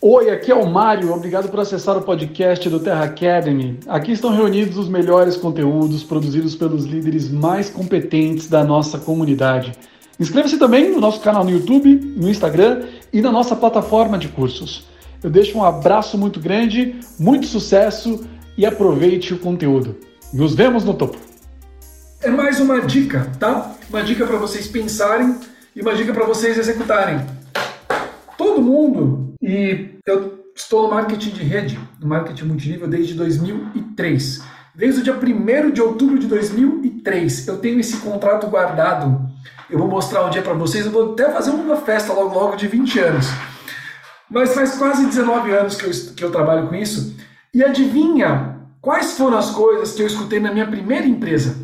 Oi, aqui é o Mário. Obrigado por acessar o podcast do Terra Academy. Aqui estão reunidos os melhores conteúdos produzidos pelos líderes mais competentes da nossa comunidade. Inscreva-se também no nosso canal no YouTube, no Instagram e na nossa plataforma de cursos. Eu deixo um abraço muito grande, muito sucesso e aproveite o conteúdo. Nos vemos no topo. É mais uma dica, tá? Uma dica para vocês pensarem e uma dica para vocês executarem. Todo mundo, e eu estou no marketing de rede, no marketing multinível desde 2003. Desde o dia 1 de outubro de 2003, eu tenho esse contrato guardado. Eu vou mostrar um dia para vocês, eu vou até fazer uma festa logo logo de 20 anos. Mas faz quase 19 anos que eu, que eu trabalho com isso. E adivinha quais foram as coisas que eu escutei na minha primeira empresa?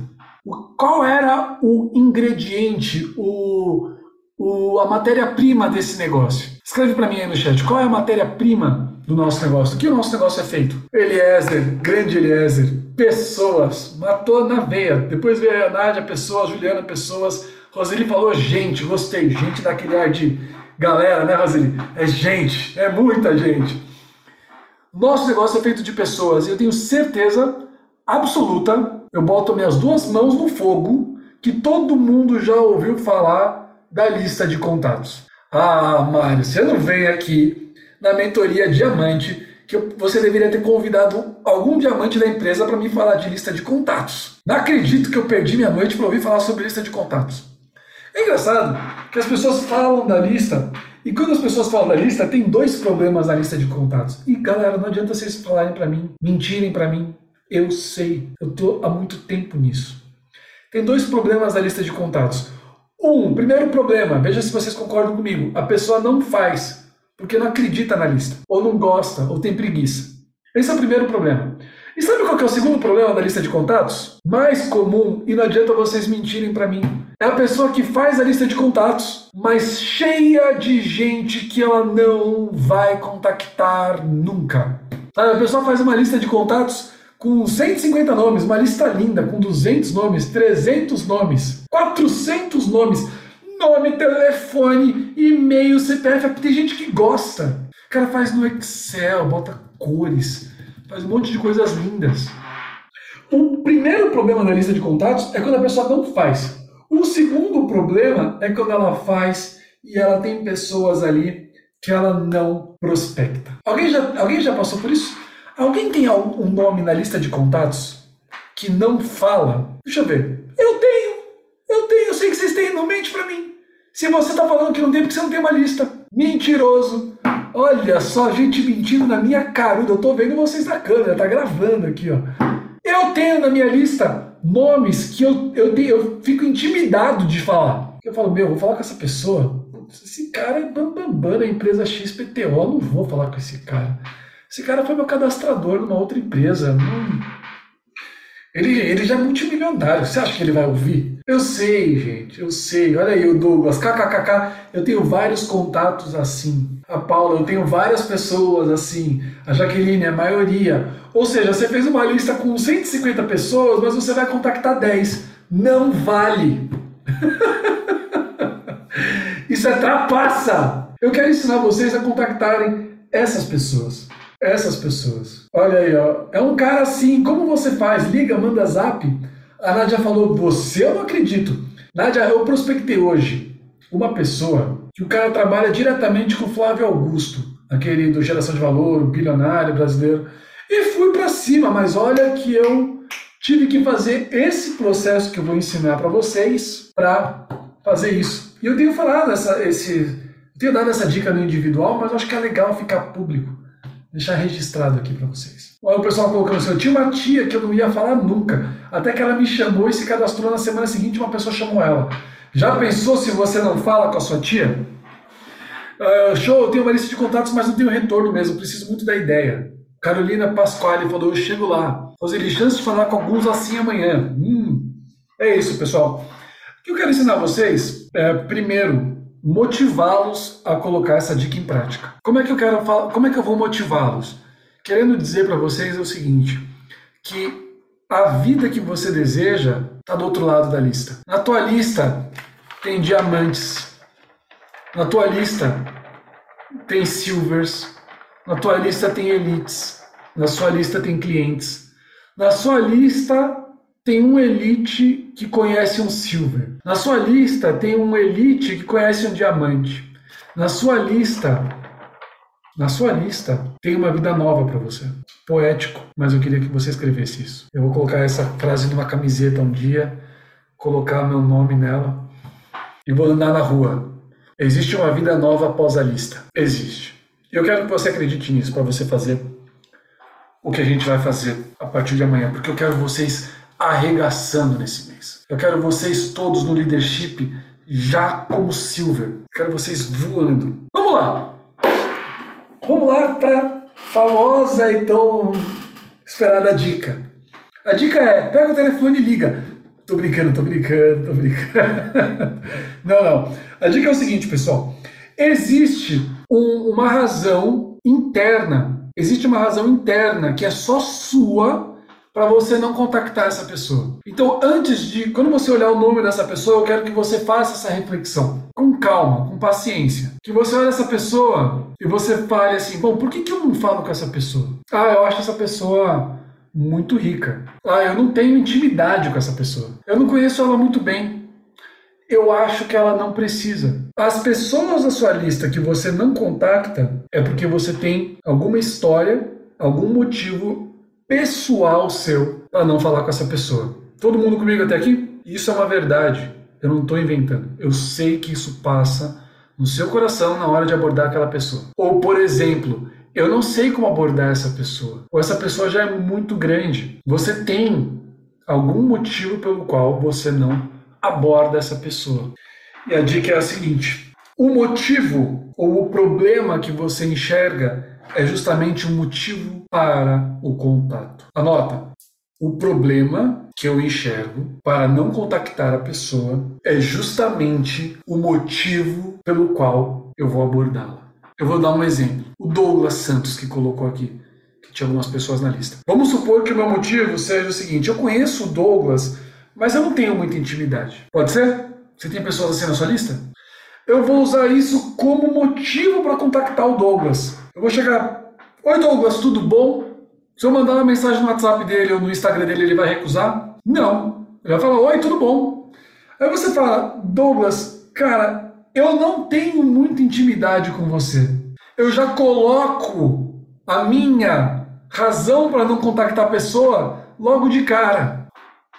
qual era o ingrediente, o, o, a matéria-prima desse negócio? Escreve para mim aí no chat, qual é a matéria-prima do nosso negócio? Do que o nosso negócio é feito? Eliezer, grande Eliezer, pessoas, matou na veia. Depois veio a Nádia, pessoas, Juliana, pessoas. Roseli falou gente, gostei, gente daquele ar de galera, né, Roseli? É gente, é muita gente. Nosso negócio é feito de pessoas e eu tenho certeza absoluta eu boto minhas duas mãos no fogo que todo mundo já ouviu falar da lista de contatos. Ah, Mário, você não vem aqui na mentoria Diamante que você deveria ter convidado algum diamante da empresa para me falar de lista de contatos. Não acredito que eu perdi minha noite para ouvir falar sobre lista de contatos. É engraçado que as pessoas falam da lista e quando as pessoas falam da lista, tem dois problemas na lista de contatos. E galera, não adianta vocês falarem para mim, mentirem para mim, eu sei, eu estou há muito tempo nisso. Tem dois problemas na lista de contatos. Um, primeiro problema, veja se vocês concordam comigo. A pessoa não faz porque não acredita na lista, ou não gosta, ou tem preguiça. Esse é o primeiro problema. E sabe qual é o segundo problema da lista de contatos? Mais comum, e não adianta vocês mentirem para mim. É a pessoa que faz a lista de contatos, mas cheia de gente que ela não vai contactar nunca. Sabe, a pessoa faz uma lista de contatos com 150 nomes, uma lista linda, com 200 nomes, 300 nomes, 400 nomes, nome, telefone, e-mail, CPF, tem gente que gosta. O cara faz no Excel, bota cores, faz um monte de coisas lindas. O primeiro problema na lista de contatos é quando a pessoa não faz. O segundo problema é quando ela faz e ela tem pessoas ali que ela não prospecta. Alguém já, alguém já passou por isso? Alguém tem um nome na lista de contatos que não fala? Deixa eu ver. Eu tenho. Eu tenho. Eu sei que vocês têm. Não mente pra mim. Se você está falando que não tem, porque você não tem uma lista. Mentiroso. Olha só, gente mentindo na minha caruda. Eu tô vendo vocês na câmera, tá gravando aqui, ó. Eu tenho na minha lista nomes que eu, eu, eu fico intimidado de falar. Eu falo, meu, vou falar com essa pessoa. Esse cara é bambambam bam, da empresa XPTO. Não vou falar com esse cara. Esse cara foi meu cadastrador numa outra empresa. Ele, ele já é multimilionário. Você acha que ele vai ouvir? Eu sei, gente, eu sei. Olha aí o Douglas, kkkk. Eu tenho vários contatos assim. A Paula, eu tenho várias pessoas assim. A Jaqueline, a maioria. Ou seja, você fez uma lista com 150 pessoas, mas você vai contactar 10. Não vale. Isso é trapaça. Eu quero ensinar vocês a contactarem essas pessoas essas pessoas. Olha aí, ó. É um cara assim, como você faz? Liga, manda zap. A Nádia falou, você eu não acredito. Nádia, eu prospectei hoje uma pessoa que o cara trabalha diretamente com o Flávio Augusto, aquele do Geração de Valor, bilionário brasileiro. E fui para cima, mas olha que eu tive que fazer esse processo que eu vou ensinar para vocês para fazer isso. E eu tenho falado essa, esse, tenho dado essa dica no individual, mas acho que é legal ficar público deixar registrado aqui para vocês. Olha o pessoal colocando assim, eu tinha uma tia que eu não ia falar nunca, até que ela me chamou e se cadastrou na semana seguinte uma pessoa chamou ela. Já pensou se você não fala com a sua tia? Uh, show, eu tenho uma lista de contatos, mas não tenho retorno mesmo, preciso muito da ideia. Carolina Pasquale falou, eu chego lá. Roseli, chance de falar com alguns assim amanhã. Hum, é isso, pessoal. O que eu quero ensinar vocês é, primeiro, motivá-los a colocar essa dica em prática. Como é que eu quero falar, como é que eu vou motivá-los? Querendo dizer para vocês é o seguinte, que a vida que você deseja está do outro lado da lista. Na tua lista tem diamantes. Na tua lista tem silvers. Na tua lista tem elites. Na sua lista tem clientes. Na sua lista tem um elite que conhece um silver. Na sua lista tem um elite que conhece um diamante. Na sua lista, na sua lista tem uma vida nova para você. Poético, mas eu queria que você escrevesse isso. Eu vou colocar essa frase numa camiseta um dia, colocar meu nome nela e vou andar na rua. Existe uma vida nova após a lista. Existe. Eu quero que você acredite nisso para você fazer o que a gente vai fazer a partir de amanhã, porque eu quero vocês arregaçando nesse mês. Eu quero vocês todos no leadership já como silver. Quero vocês voando. Vamos lá. Vamos lá para famosa e tão esperada dica. A dica é: pega o telefone e liga. Tô brincando, tô brincando, tô brincando. não, não. A dica é o seguinte, pessoal. Existe um, uma razão interna. Existe uma razão interna que é só sua para você não contactar essa pessoa. Então, antes de, quando você olhar o nome dessa pessoa, eu quero que você faça essa reflexão com calma, com paciência. Que você olhe essa pessoa e você fale assim: bom, por que, que eu não falo com essa pessoa? Ah, eu acho essa pessoa muito rica. Ah, eu não tenho intimidade com essa pessoa. Eu não conheço ela muito bem. Eu acho que ela não precisa. As pessoas da sua lista que você não contacta é porque você tem alguma história, algum motivo pessoal seu para não falar com essa pessoa. Todo mundo comigo até aqui? Isso é uma verdade. Eu não estou inventando. Eu sei que isso passa no seu coração na hora de abordar aquela pessoa. Ou, por exemplo, eu não sei como abordar essa pessoa. Ou essa pessoa já é muito grande. Você tem algum motivo pelo qual você não aborda essa pessoa. E a dica é a seguinte: o motivo ou o problema que você enxerga é justamente um motivo para o contato. Anota. O problema que eu enxergo para não contactar a pessoa é justamente o motivo pelo qual eu vou abordá-la. Eu vou dar um exemplo. O Douglas Santos que colocou aqui, que tinha algumas pessoas na lista. Vamos supor que o meu motivo seja o seguinte: eu conheço o Douglas, mas eu não tenho muita intimidade. Pode ser? Você tem pessoas assim na sua lista? Eu vou usar isso como motivo para contactar o Douglas. Eu vou chegar, oi Douglas, tudo bom? Se eu mandar uma mensagem no WhatsApp dele ou no Instagram dele, ele vai recusar? Não. Ele vai falar, oi, tudo bom? Aí você fala, Douglas, cara, eu não tenho muita intimidade com você. Eu já coloco a minha razão para não contactar a pessoa logo de cara.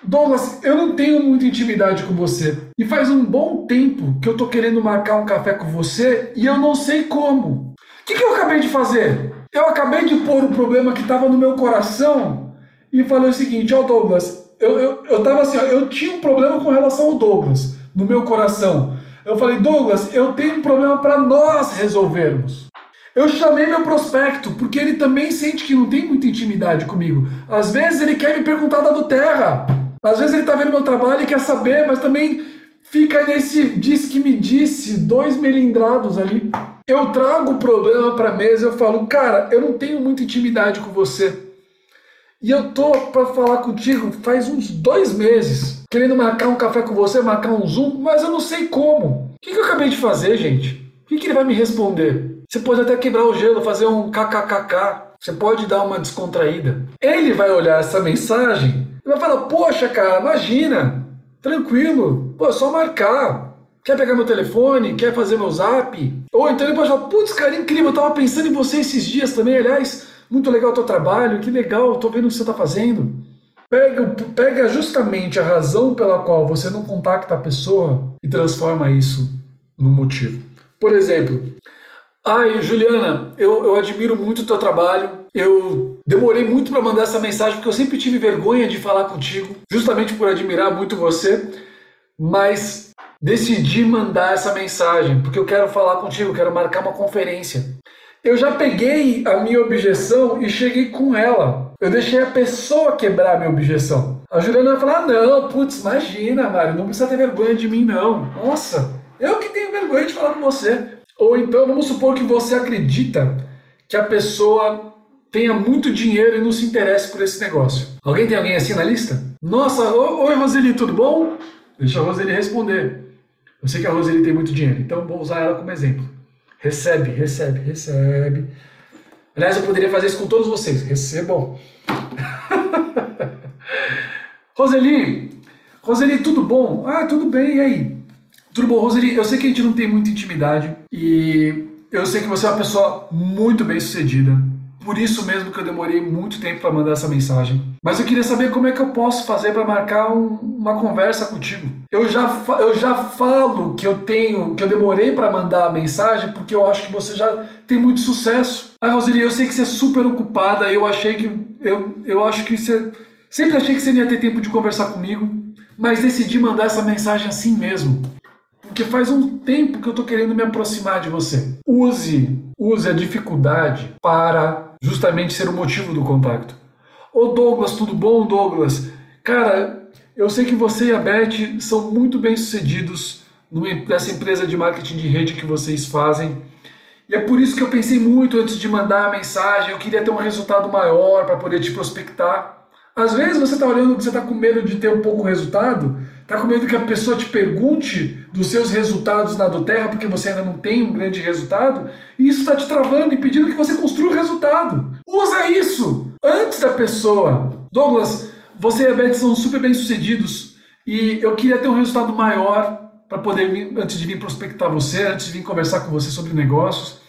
Douglas, eu não tenho muita intimidade com você. E faz um bom tempo que eu tô querendo marcar um café com você e eu não sei como. O que, que eu acabei de fazer? Eu acabei de pôr o problema que estava no meu coração e falei o seguinte, ó oh Douglas, eu, eu, eu tava assim, ó, eu tinha um problema com relação ao Douglas, no meu coração. Eu falei, Douglas, eu tenho um problema para nós resolvermos. Eu chamei meu prospecto, porque ele também sente que não tem muita intimidade comigo. Às vezes ele quer me perguntar da do Terra. Às vezes ele está vendo meu trabalho e quer saber, mas também fica nesse diz que me disse, dois melindrados ali. Eu trago o problema para mesa, eu falo, cara, eu não tenho muita intimidade com você. E eu tô para falar contigo faz uns dois meses, querendo marcar um café com você, marcar um Zoom, mas eu não sei como. O que, que eu acabei de fazer, gente? O que, que ele vai me responder? Você pode até quebrar o gelo, fazer um kkkk. Você pode dar uma descontraída. Ele vai olhar essa mensagem e vai falar: Poxa, cara, imagina, tranquilo, pô, é só marcar. Quer pegar meu telefone? Quer fazer meu zap? Ou então ele pode falar, putz, cara, incrível, eu tava pensando em você esses dias também, aliás, muito legal o teu trabalho, que legal, tô vendo o que você tá fazendo. Pega, pega justamente a razão pela qual você não contacta a pessoa e transforma isso no motivo. Por exemplo, ai, Juliana, eu, eu admiro muito o teu trabalho, eu demorei muito para mandar essa mensagem porque eu sempre tive vergonha de falar contigo, justamente por admirar muito você, mas decidi mandar essa mensagem, porque eu quero falar contigo, quero marcar uma conferência. Eu já peguei a minha objeção e cheguei com ela. Eu deixei a pessoa quebrar a minha objeção. A Juliana vai falar: ah, não, putz, imagina, Mário, não precisa ter vergonha de mim, não. Nossa, eu que tenho vergonha de falar com você. Ou então, vamos supor que você acredita que a pessoa tenha muito dinheiro e não se interesse por esse negócio. Alguém tem alguém assim na lista? Nossa, oi Roseli, tudo bom? Deixa a Roseli responder. Eu sei que a Roseli tem muito dinheiro, então vou usar ela como exemplo. Recebe, recebe, recebe. Aliás, eu poderia fazer isso com todos vocês. Recebam. Roseli, Roseli, tudo bom? Ah, tudo bem, e aí? Tudo bom, Roseli? Eu sei que a gente não tem muita intimidade e eu sei que você é uma pessoa muito bem sucedida. Por isso mesmo que eu demorei muito tempo para mandar essa mensagem. Mas eu queria saber como é que eu posso fazer para marcar um, uma conversa contigo. Eu já, eu já falo que eu tenho, que eu demorei para mandar a mensagem porque eu acho que você já tem muito sucesso. Ah, Roseli, eu sei que você é super ocupada. Eu achei que eu, eu acho que você sempre achei que você não ia ter tempo de conversar comigo, mas decidi mandar essa mensagem assim mesmo. Porque faz um tempo que eu tô querendo me aproximar de você. Use, use a dificuldade para justamente ser o motivo do contato. Ô Douglas, tudo bom, Douglas? Cara, eu sei que você e a Beth são muito bem sucedidos nessa empresa de marketing de rede que vocês fazem. E é por isso que eu pensei muito antes de mandar a mensagem. Eu queria ter um resultado maior para poder te prospectar. Às vezes você está olhando você está com medo de ter um pouco resultado, está com medo que a pessoa te pergunte dos seus resultados na do Terra porque você ainda não tem um grande resultado, e isso está te travando, impedindo que você construa o resultado. Usa isso antes da pessoa. Douglas, você e a Beth são super bem sucedidos e eu queria ter um resultado maior para poder vir, antes de vir prospectar você, antes de vir conversar com você sobre negócios,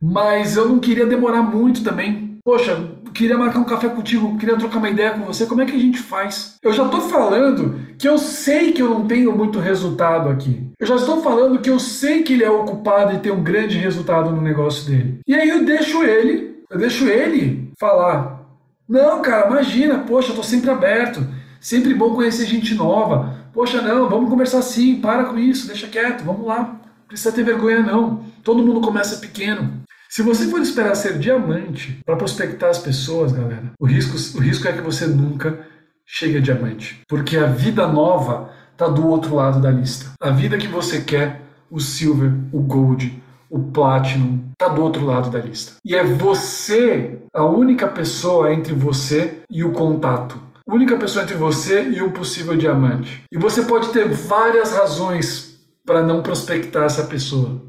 mas eu não queria demorar muito também. Poxa, queria marcar um café contigo, queria trocar uma ideia com você, como é que a gente faz? Eu já estou falando que eu sei que eu não tenho muito resultado aqui. Eu já estou falando que eu sei que ele é ocupado e tem um grande resultado no negócio dele. E aí eu deixo ele, eu deixo ele falar. Não, cara, imagina, poxa, eu tô sempre aberto. Sempre bom conhecer gente nova. Poxa, não, vamos conversar sim, para com isso, deixa quieto, vamos lá. Não precisa ter vergonha não. Todo mundo começa pequeno. Se você for esperar ser diamante para prospectar as pessoas, galera, o risco, o risco é que você nunca chegue a diamante. Porque a vida nova está do outro lado da lista. A vida que você quer, o silver, o gold, o platinum, está do outro lado da lista. E é você a única pessoa entre você e o contato. Única pessoa entre você e o possível diamante. E você pode ter várias razões para não prospectar essa pessoa.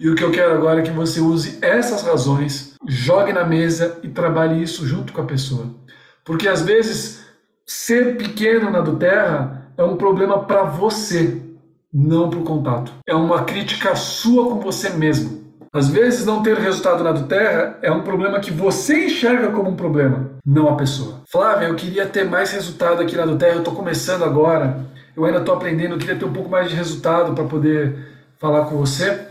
E o que eu quero agora é que você use essas razões, jogue na mesa e trabalhe isso junto com a pessoa. Porque às vezes ser pequeno na do terra é um problema para você, não para o contato. É uma crítica sua com você mesmo. Às vezes não ter resultado na do terra é um problema que você enxerga como um problema, não a pessoa. Flávia, eu queria ter mais resultado aqui na do terra, eu estou começando agora, eu ainda estou aprendendo, eu queria ter um pouco mais de resultado para poder falar com você.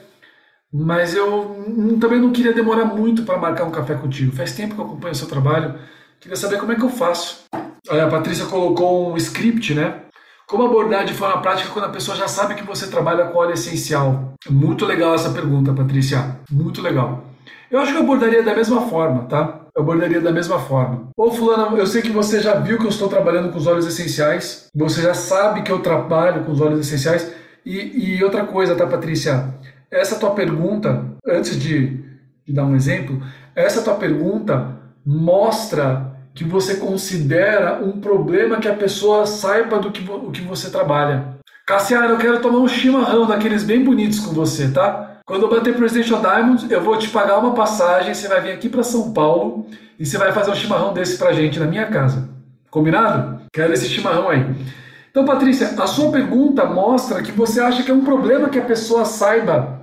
Mas eu também não queria demorar muito para marcar um café contigo. Faz tempo que eu acompanho o seu trabalho. Queria saber como é que eu faço. Olha, a Patrícia colocou um script, né? Como abordar de forma prática quando a pessoa já sabe que você trabalha com óleo essencial? Muito legal essa pergunta, Patrícia. Muito legal. Eu acho que eu abordaria da mesma forma, tá? Eu abordaria da mesma forma. Ô, Fulano, eu sei que você já viu que eu estou trabalhando com os óleos essenciais. Você já sabe que eu trabalho com os óleos essenciais. E, e outra coisa, tá, Patrícia? Essa tua pergunta, antes de, de dar um exemplo, essa tua pergunta mostra que você considera um problema que a pessoa saiba do que, o que você trabalha. Cassiano, eu quero tomar um chimarrão daqueles bem bonitos com você, tá? Quando eu bater Presidential Diamond, eu vou te pagar uma passagem, você vai vir aqui para São Paulo e você vai fazer um chimarrão desse pra gente na minha casa. Combinado? Quero esse chimarrão aí. Então, Patrícia, a sua pergunta mostra que você acha que é um problema que a pessoa saiba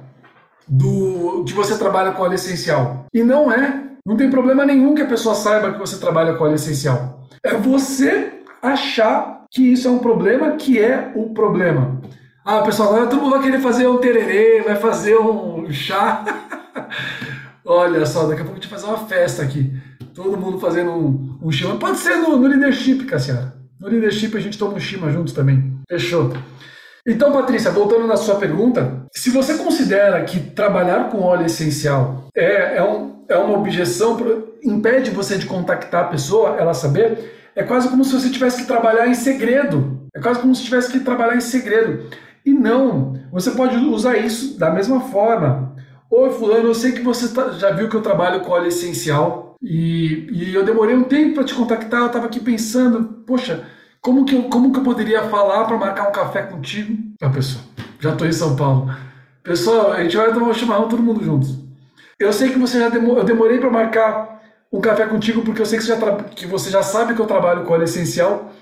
do que você trabalha com óleo essencial. E não é. Não tem problema nenhum que a pessoa saiba que você trabalha com óleo essencial. É você achar que isso é um problema, que é o problema. Ah, pessoal, agora todo mundo vai querer fazer um tererê, vai fazer um chá. Olha só, daqui a pouco a gente vai fazer uma festa aqui. Todo mundo fazendo um, um chima. Pode ser no, no leadership, Cassiara. No leadership a gente toma um chima juntos também. Fechou. Então, Patrícia, voltando na sua pergunta, se você considera que trabalhar com óleo essencial é, é, um, é uma objeção, impede você de contactar a pessoa, ela saber, é quase como se você tivesse que trabalhar em segredo. É quase como se tivesse que trabalhar em segredo. E não, você pode usar isso da mesma forma. Oi, fulano, eu sei que você tá, já viu que eu trabalho com óleo essencial e, e eu demorei um tempo para te contactar, eu estava aqui pensando, poxa, como que eu, como que eu poderia falar para marcar um café contigo? Ah, pessoal, já estou em São Paulo. Pessoal, a gente vai tomar um chimarrão todo mundo juntos. Eu sei que você já demor... eu demorei para marcar um café contigo porque eu sei que você, já que você já sabe que eu trabalho com óleo essencial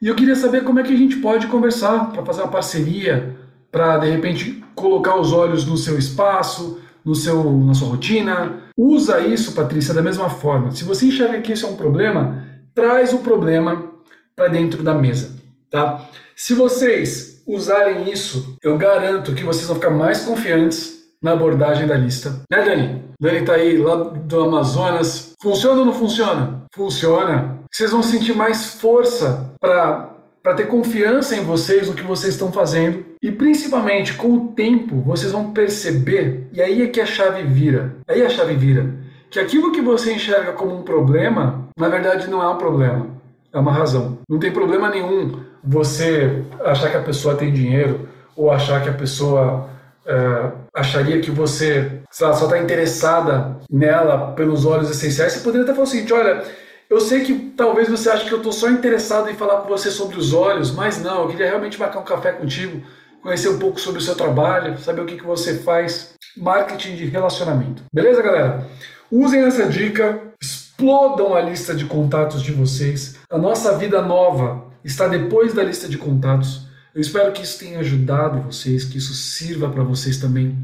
e eu queria saber como é que a gente pode conversar para fazer uma parceria, para de repente colocar os olhos no seu espaço, no seu, na sua rotina. Usa isso, Patrícia, da mesma forma. Se você enxerga que isso é um problema, traz o problema para dentro da mesa, tá? Se vocês usarem isso, eu garanto que vocês vão ficar mais confiantes na abordagem da lista. Né, Dani? Dani tá aí lá do Amazonas. Funciona ou não funciona? Funciona vocês vão sentir mais força para para ter confiança em vocês, no que vocês estão fazendo. E principalmente com o tempo, vocês vão perceber, e aí é que a chave vira. Aí a chave vira. Que aquilo que você enxerga como um problema, na verdade não é um problema. É uma razão. Não tem problema nenhum você achar que a pessoa tem dinheiro ou achar que a pessoa é, acharia que você só está interessada nela pelos olhos essenciais. Você poderia até falar o seguinte: olha eu sei que talvez você ache que eu estou só interessado em falar com você sobre os olhos, mas não, eu queria realmente marcar um café contigo, conhecer um pouco sobre o seu trabalho, saber o que, que você faz, marketing de relacionamento. Beleza, galera? Usem essa dica, explodam a lista de contatos de vocês. A nossa vida nova está depois da lista de contatos. Eu espero que isso tenha ajudado vocês, que isso sirva para vocês também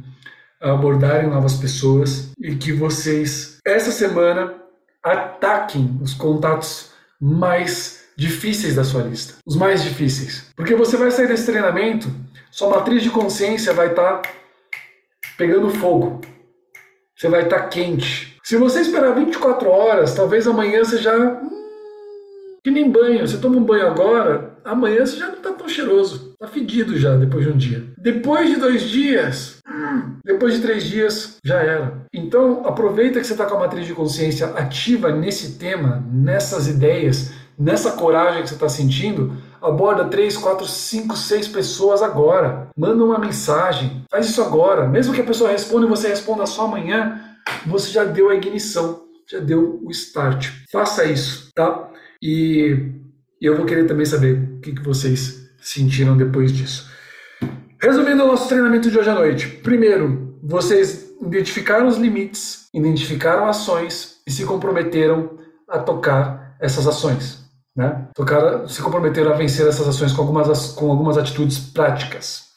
abordarem novas pessoas e que vocês, essa semana, ataquem os contatos mais difíceis da sua lista. Os mais difíceis. Porque você vai sair desse treinamento, sua matriz de consciência vai estar tá pegando fogo. Você vai estar tá quente. Se você esperar 24 horas, talvez amanhã você já. Hum, que nem banho. Você toma um banho agora, amanhã você já não está tão cheiroso. Está fedido já depois de um dia. Depois de dois dias, depois de três dias, já era. Então, aproveita que você está com a matriz de consciência ativa nesse tema, nessas ideias, nessa coragem que você está sentindo. Aborda três, quatro, cinco, seis pessoas agora. Manda uma mensagem. Faz isso agora. Mesmo que a pessoa responda e você responda só amanhã, você já deu a ignição, já deu o start. Faça isso, tá? E eu vou querer também saber o que, vocês sentiram depois disso. Resumindo o nosso treinamento de hoje à noite. Primeiro, vocês identificaram os limites, identificaram ações e se comprometeram a tocar essas ações. Né? Tocar, se comprometeram a vencer essas ações com algumas, com algumas atitudes práticas.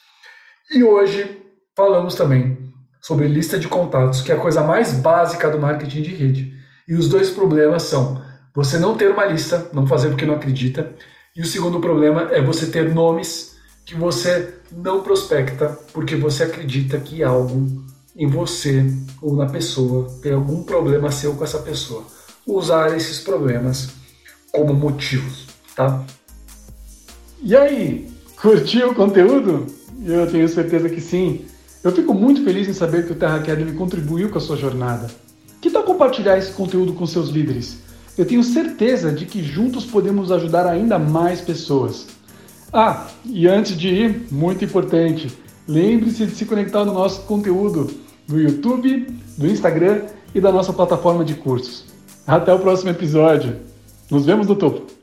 E hoje falamos também sobre lista de contatos, que é a coisa mais básica do marketing de rede. E os dois problemas são você não ter uma lista, não fazer porque não acredita, e o segundo problema é você ter nomes que você não prospecta porque você acredita que algo em você ou na pessoa tem algum problema seu com essa pessoa. Usar esses problemas como motivos, tá? E aí, curtiu o conteúdo? Eu tenho certeza que sim. Eu fico muito feliz em saber que o Terra Academy contribuiu com a sua jornada. Que tal compartilhar esse conteúdo com seus líderes? Eu tenho certeza de que juntos podemos ajudar ainda mais pessoas. Ah, e antes de ir, muito importante, lembre-se de se conectar no nosso conteúdo do YouTube, do Instagram e da nossa plataforma de cursos. Até o próximo episódio. Nos vemos no topo.